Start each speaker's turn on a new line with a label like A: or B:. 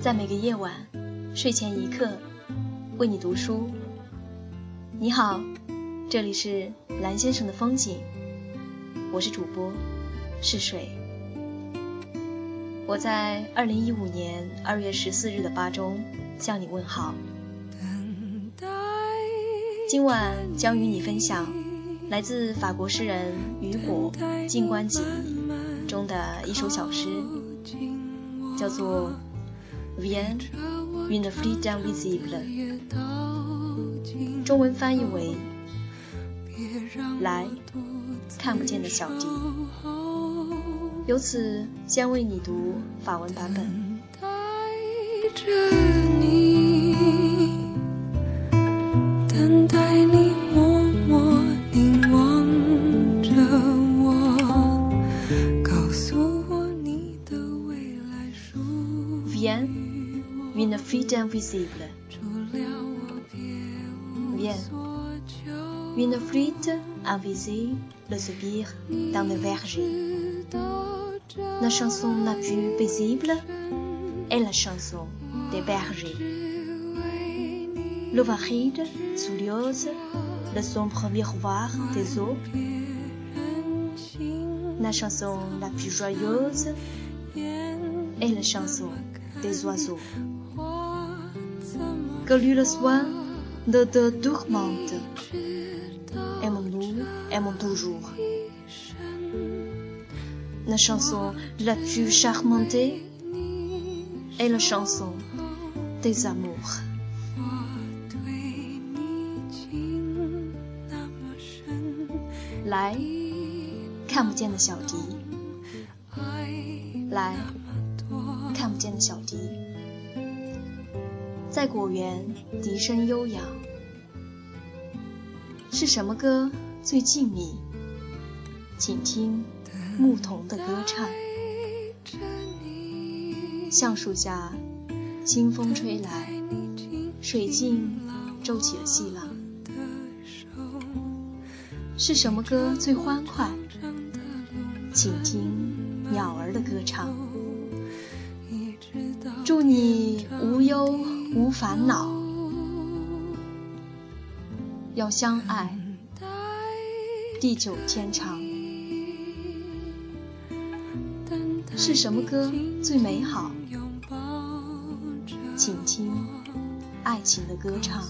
A: 在每个夜晚，睡前一刻，为你读书。你好，这里是蓝先生的风景，我是主播是水。我在二零一五年二月十四日的八中向你问好。今晚将与你分享来自法国诗人雨果《静观集》中的一首小诗，叫做。Viens, une flûte invisible。中文翻译为“来，看不见的小笛”。由此，将为你读法文版本。Une invisible. Viens. Une flûte invisible soupire dans le verger. La chanson la plus visible est la chanson des bergers. Le varide, souriose, le sombre miroir des eaux. La chanson la plus joyeuse est la chanson des oiseaux que lui le soin ne te tourmente. Aimons-nous, aimons toujours. La chanson la plus charmante est la chanson des amours. 来，看不见的小笛。来，看不见的小笛。 在果园，笛声悠扬。是什么歌最静谧？请听牧童的歌唱。橡树下，清风吹来，水镜皱起了细浪。是什么歌最欢快？请听鸟儿的歌唱。祝你无忧。无烦恼，要相爱，地久天长。是什么歌最美好？请听爱情的歌唱。